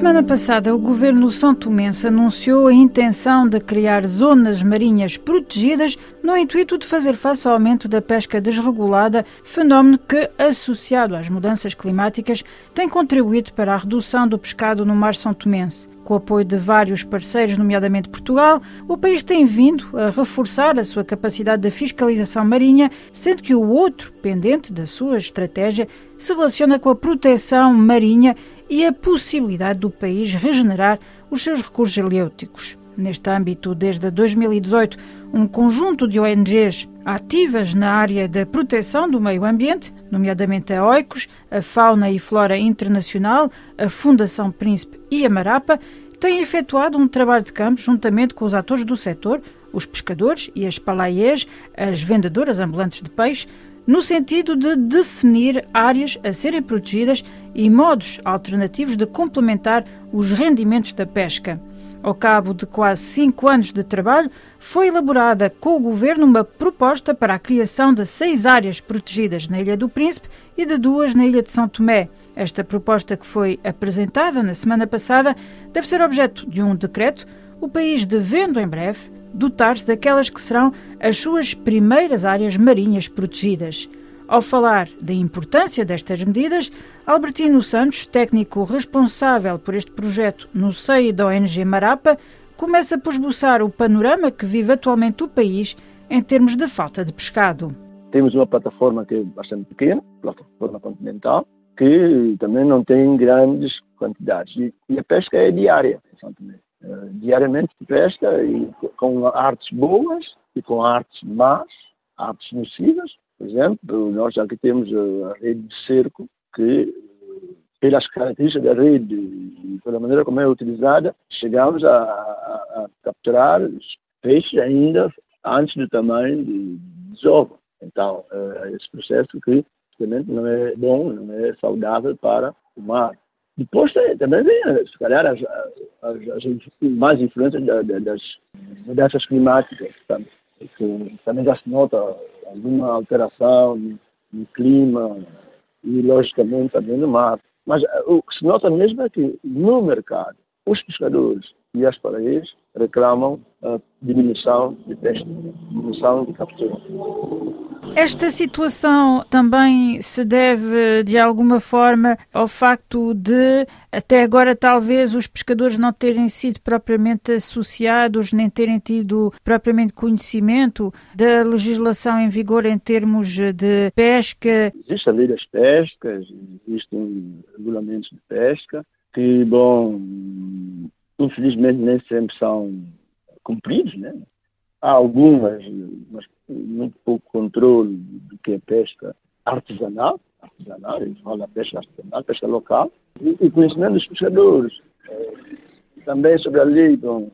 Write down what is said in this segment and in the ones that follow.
semana passada, o governo são tomense anunciou a intenção de criar zonas marinhas protegidas no intuito de fazer face ao aumento da pesca desregulada, fenómeno que, associado às mudanças climáticas, tem contribuído para a redução do pescado no mar são tomense. Com o apoio de vários parceiros, nomeadamente Portugal, o país tem vindo a reforçar a sua capacidade de fiscalização marinha, sendo que o outro pendente da sua estratégia se relaciona com a proteção marinha e a possibilidade do país regenerar os seus recursos helióticos. Neste âmbito, desde 2018, um conjunto de ONGs ativas na área da proteção do meio ambiente, nomeadamente a OICOS, a Fauna e Flora Internacional, a Fundação Príncipe e a Marapa, têm efetuado um trabalho de campo juntamente com os atores do setor, os pescadores e as palaiês, as vendedoras ambulantes de peixe, no sentido de definir áreas a serem protegidas e modos alternativos de complementar os rendimentos da pesca. Ao cabo de quase cinco anos de trabalho, foi elaborada com o Governo uma proposta para a criação de seis áreas protegidas na Ilha do Príncipe e de duas na Ilha de São Tomé. Esta proposta, que foi apresentada na semana passada, deve ser objeto de um decreto, o país devendo em breve dotar-se daquelas que serão as suas primeiras áreas marinhas protegidas. Ao falar da importância destas medidas, Albertino Santos, técnico responsável por este projeto no seio da ONG Marapa, começa por esboçar o panorama que vive atualmente o país em termos de falta de pescado. Temos uma plataforma que é bastante pequena, plataforma continental, que também não tem grandes quantidades. E a pesca é diária. Eh, diariamente se presta e com artes boas e com artes más, artes nocivas. Por exemplo, nós já que temos a rede de cerco, que pelas características da rede e pela maneira como é utilizada, chegamos a, a, a capturar peixes ainda antes do tamanho de desovo. Então, é esse processo que realmente não é bom, não é saudável para o mar. Depois também vem, se calhar, as, as, as mais influências das mudanças climáticas. Que também já se nota alguma alteração no clima e, logicamente, também no mar. Mas eh, o que se nota mesmo é que no mercado, os pescadores e as pareias reclamam a diminuição de pesca, diminuição de captura. Esta situação também se deve, de alguma forma, ao facto de, até agora, talvez os pescadores não terem sido propriamente associados, nem terem tido propriamente conhecimento da legislação em vigor em termos de pesca. Existe a lei das pescas, existem regulamentos de pesca, que, bom, infelizmente nem sempre são cumpridos, né? Há algumas, mas muito pouco controle do que é pesca artesanal, artesanal, eles falam pesca artesanal, pesca local, e, e conhecimento dos pescadores. É, também sobre a lei, bom,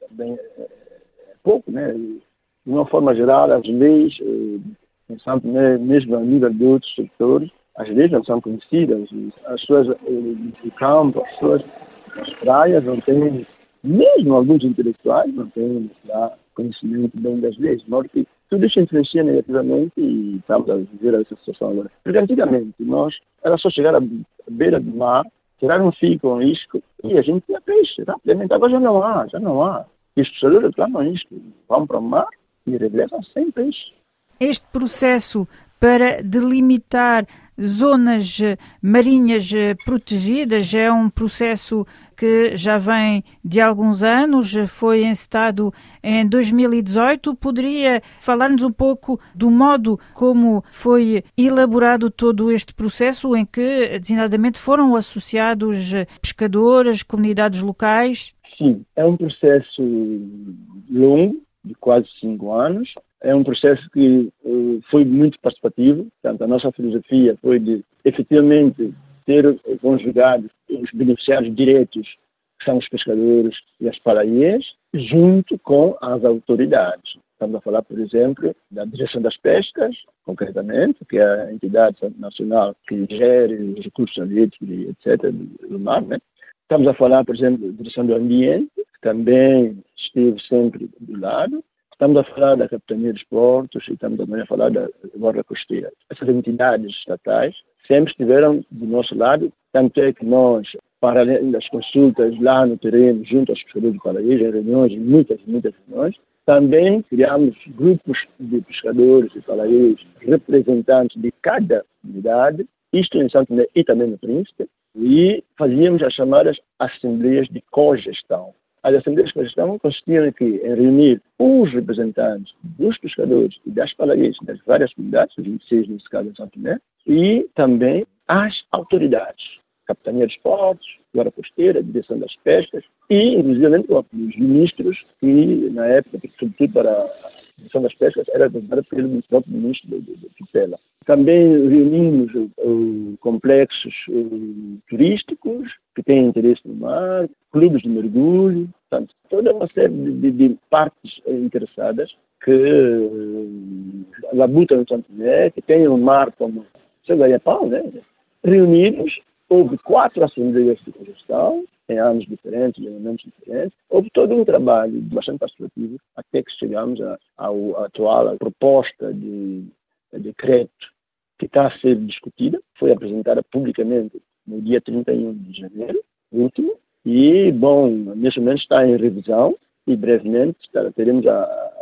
também é, é pouco, né? De uma forma geral, as leis, é, mesmo a nível de outros setores, as não são conhecidas, as pessoas do campo, as das praias não têm, mesmo alguns intelectuais não têm lá, conhecimento bem das leis, porque tudo isso influencia negativamente e estamos a viver essa situação agora. Porque antigamente nós era só chegar à beira do mar, tirar um fio com isco e a gente tinha peixe, rapidamente. Agora já não há, já não há. E os pessoas reclamam isto, vão para o mar e regressam sem peixe. Este processo para delimitar zonas marinhas protegidas é um processo que já vem de alguns anos, foi encetado em 2018. Poderia falar-nos um pouco do modo como foi elaborado todo este processo, em que, designadamente, foram associados pescadores, comunidades locais? Sim, é um processo longo, de quase cinco anos. É um processo que uh, foi muito participativo. Portanto, a nossa filosofia foi de, efetivamente, ter conjugado os beneficiários diretos, que são os pescadores e as paraias, junto com as autoridades. Estamos a falar, por exemplo, da Direção das Pescas, concretamente, que é a entidade nacional que gere os recursos hídricos, etc., do mar. Né? Estamos a falar, por exemplo, da Direção do Ambiente, que também esteve sempre do lado. Estamos a falar da Capitania dos Portos e estamos também a falar da Guarda Costeira. Essas entidades estatais sempre estiveram do nosso lado, tanto é que nós para além das consultas lá no terreno, junto aos pescadores de Paraíso, em reuniões, muitas, muitas reuniões, também criamos grupos de pescadores de Paraíso, representantes de cada unidade, isto em Santo Tomé e também no Príncipe, e fazíamos as chamadas assembleias de cogestão. As assembleias de cogestão consistiam aqui em reunir os representantes dos pescadores e das palagueiras das várias comunidades, 26 nesse caso em Santo Tomé, e também as autoridades, Capitania dos Portos, Guarda Costeira, Direção das Pescas e, inclusive, os ministros que, na época, sobretudo para a Direção das Pescas, era representada pelo próprio ministro de, tutela. Também reunimos uh, complexos uh, turísticos que têm interesse no mar, clubes de mergulho, portanto, toda uma série de, de partes interessadas que uh, labutam no Santo Tomé, que têm o mar como seu ganha-pão, né? reunidos Houve quatro assembleias de cogestão, em anos diferentes, em momentos diferentes. Houve todo um trabalho bastante participativo até que chegamos à atual proposta de, de decreto que está a ser discutida. Foi apresentada publicamente no dia 31 de janeiro último. E, bom, neste momento está em revisão e brevemente teremos a,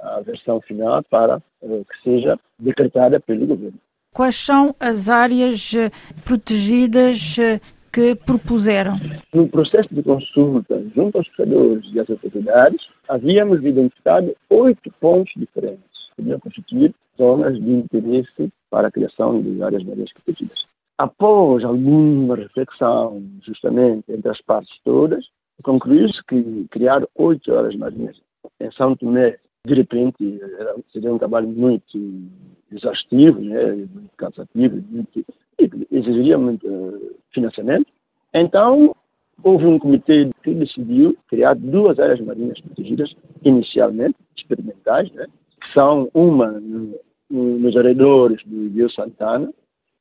a versão final para uh, que seja decretada pelo governo. Quais são as áreas eh, protegidas eh, que propuseram? No processo de consulta junto aos pescadores e às autoridades, havíamos identificado oito pontos diferentes que podiam constituir zonas de interesse para a criação de áreas marinhas protegidas. Após alguma reflexão, justamente, entre as partes todas, concluiu-se que criar oito áreas marinhas em São Tomé, de repente, seria um trabalho muito exaustivo, né, muito cansativo, muito, exigiria muito uh, financiamento. Então, houve um comitê que decidiu criar duas áreas marinhas protegidas, inicialmente, experimentais, né, que são uma no, no, nos arredores do Rio Santana,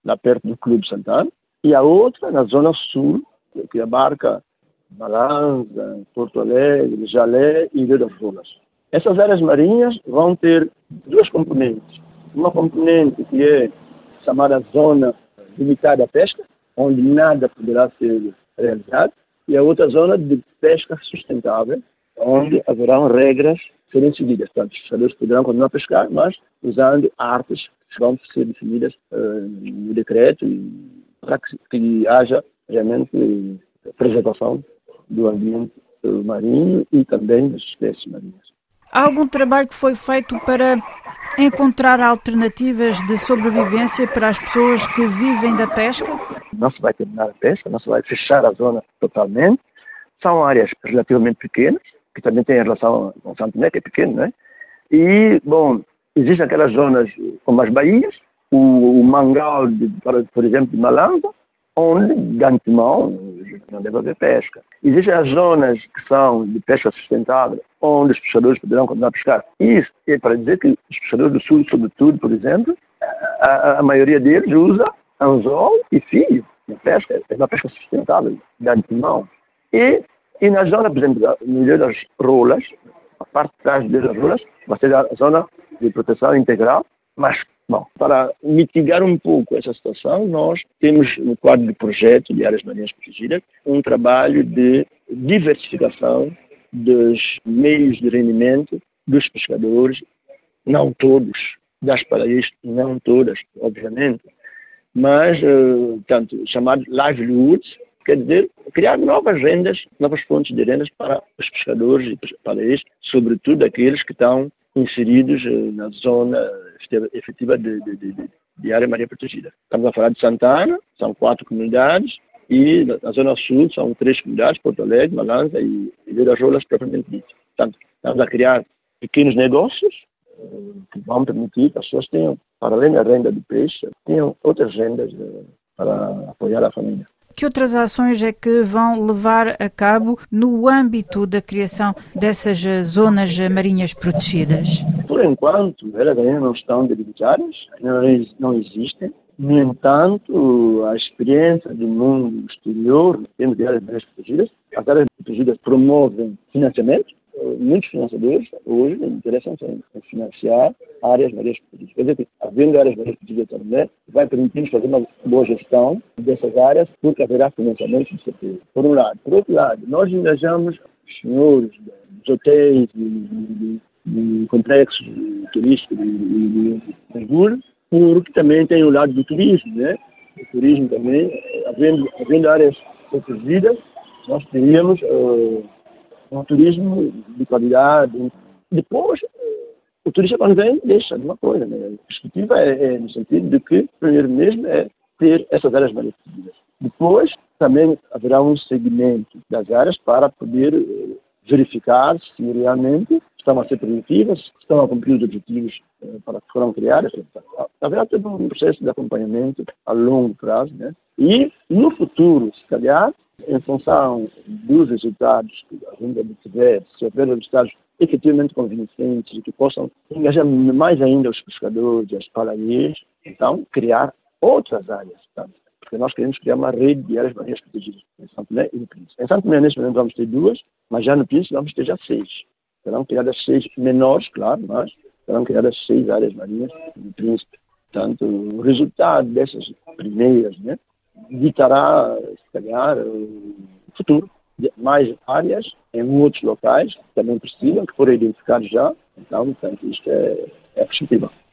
lá perto do Clube Santana, e a outra na zona sul, que abarca Malanza, Porto Alegre, Jalé e Rio das Rolas. Essas áreas marinhas vão ter duas componentes uma componente que é chamada zona limitada à pesca, onde nada poderá ser realizado, e a outra zona de pesca sustentável, onde haverão regras serem seguidas. Portanto, os pescadores poderão continuar a pescar, mas usando artes que vão ser definidas uh, no decreto para que, que haja realmente preservação do ambiente marinho e também das espécies marinhas. Há algum trabalho que foi feito para encontrar alternativas de sobrevivência para as pessoas que vivem da pesca? Não se vai terminar a pesca, não se vai fechar a zona totalmente. São áreas relativamente pequenas, que também têm relação com Santo Tomé, que é pequeno, né? E, bom, existem aquelas zonas como as baías, o, o mangal, de, por exemplo, de Malanga, onde, de antemão, não deve haver pesca. Existem as zonas que são de pesca sustentável, onde os pescadores poderão continuar a pescar. Isso é para dizer que os pescadores do Sul, sobretudo, por exemplo, a, a maioria deles usa anzol e fio na pesca. É uma pesca sustentável, de antemão. E, e na zona, por exemplo, no meio das rolas, a parte de trás das rolas, vai ser a zona de proteção integral, mas Bom, para mitigar um pouco essa situação, nós temos no quadro de projeto de áreas marinhas protegidas um trabalho de diversificação dos meios de rendimento dos pescadores, não todos, das paraísos, não todas, obviamente, mas, uh, tanto chamados livelihoods, quer dizer, criar novas rendas, novas fontes de rendas para os pescadores e paraísos, sobretudo aqueles que estão inseridos uh, na zona efetiva de, de, de, de, área marinha protegida. Estamos a falar de Santana, são quatro comunidades, e na zona sul são três comunidades, Porto Alegre, Malanza e Vila Rolas, propriamente dito. Portanto, estamos a criar pequenos negócios eh, que vão permitir que as pessoas tenham, para além da renda do peixe, tenham outras rendas eh, para apoiar a família. Que outras ações é que vão levar a cabo no âmbito da criação dessas zonas marinhas protegidas? Por enquanto, elas ainda não estão delimitadas, não, existem. No entanto, a experiência do mundo exterior, em termos de áreas protegidas, as áreas protegidas promovem financiamento muitos financiadores hoje interessam-se em financiar áreas marinhas protegidas. Quer dizer, havendo áreas marinhas protegidas também, vai permitir-nos fazer uma boa gestão dessas áreas, porque haverá financiamento de certeza. Por um lado. Por outro lado, nós engajamos os senhores dos hotéis, de, de, complexos turísticos de, de, de porque também tem o lado do turismo, né? O turismo também, havendo, havendo áreas protegidas, nós teríamos uh, um turismo de qualidade. Depois, o turista quando vem deixa de uma coisa. Né? A perspectiva é, é, no sentido de que, primeiro mesmo, é ter essas áreas mais protegidas. Depois, também haverá um segmento das áreas para poder uh, verificar se realmente estão a ser produtivas, estão a cumprir os objetivos uh, para que foram criadas. Haverá todo um processo de acompanhamento a longo prazo. Né? E, no futuro, se calhar, em função dos resultados que a gente obtiver, se houver resultados efetivamente convincentes e que possam engajar mais ainda os pescadores e as palarias, então criar outras áreas. Tá? Porque nós queremos criar uma rede de áreas marinhas protegidas em Santo Tomé e no Príncipe. Em Santo Tomé, neste momento, vamos ter duas, mas já no Príncipe vamos ter já seis. Serão criadas seis menores, claro, mas serão criadas seis áreas marinhas no Príncipe. Portanto, o resultado dessas primeiras, né, ditará, calhar, o futuro de mais áreas em outros locais também precisam, que foram identificados já. Então, portanto, isto é, é.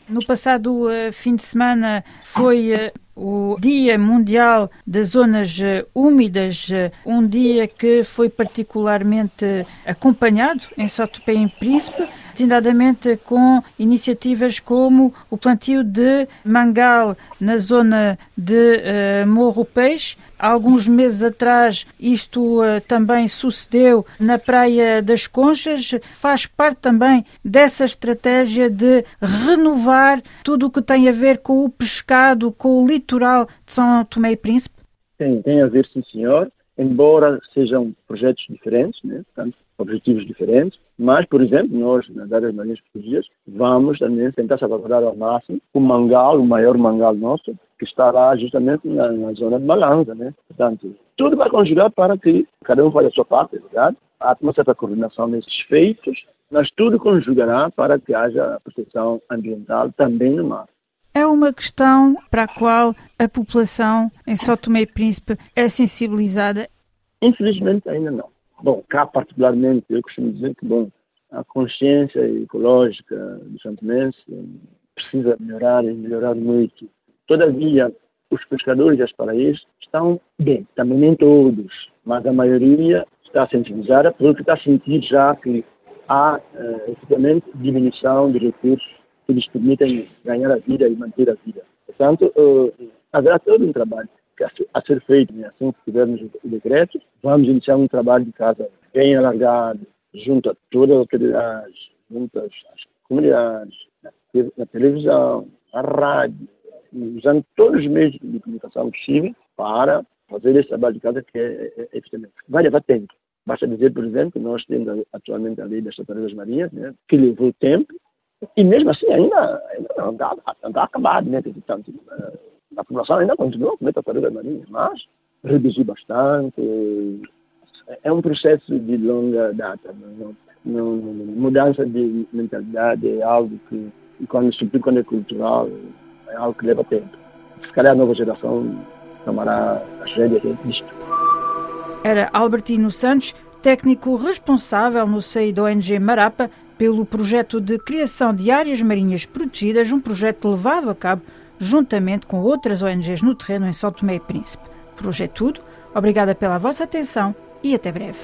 No passado uh, fim de semana foi uh, o Dia Mundial das Zonas uh, Úmidas, um dia que foi particularmente acompanhado em São Tomé e Príncipe, designadamente com iniciativas como o plantio de mangal na zona de Morro Peixe, Há alguns meses atrás isto uh, também sucedeu na Praia das Conchas. Faz parte também dessa estratégia de renovar tudo o que tem a ver com o pescado, com o litoral de São Tomé e Príncipe? Tem, tem a ver, sim, senhor. Embora sejam projetos diferentes, né? Portanto, objetivos diferentes, mas, por exemplo, nós, nas áreas marinhas protegidas, vamos também tentar salvaguardar ao máximo o mangal, o maior mangal nosso, que está lá justamente na, na zona de balança, né? Portanto, tudo vai conjugar para que cada um faça a sua parte, é verdade? Há uma certa coordenação nesses feitos, mas tudo conjugará para que haja proteção ambiental também no mar. É uma questão para a qual a população em São Tomé e Príncipe é sensibilizada? Infelizmente ainda não. Bom, cá particularmente, eu costumo dizer que, bom, a consciência ecológica do santomense precisa melhorar e melhorar muito. Todavia, os pescadores e as paraías estão bem, também nem todos, mas a maioria está sensibilizada porque está a sentir já que há, efetivamente, diminuição de recursos que lhes permitem ganhar a vida e manter a vida. Portanto, uh, haverá todo um trabalho a ser feito, né? assim que tivermos o decreto, vamos iniciar um trabalho de casa bem alargado, junto a todas as autoridades, junto às, comunidades, na, televisão, na rádio, usando todos os meios de comunicação possível para fazer esse trabalho de casa que é, é, é efetivamente. Vai levar tempo. Basta dizer, por exemplo, que nós temos atualmente a lei das tartarugas marinhas, né, que levou tempo, e mesmo assim ainda, ainda não está tá acabado, né? Portanto, uh, a população ainda continua com tartarugas marinhas, mas reduziu bastante. É um processo de longa data. Não, não, mudança de mentalidade é algo que, quando, sobretudo quando é cultural, é algo que leva tempo. Se calhar a nova geração tomará as rédeas disto. Era Albertino Santos, técnico responsável no SEI da ONG Marapa pelo projeto de criação de áreas marinhas protegidas, um projeto levado a cabo juntamente com outras ONGs no terreno em São Tomé e Príncipe. Por hoje é tudo. Obrigada pela vossa atenção e até breve.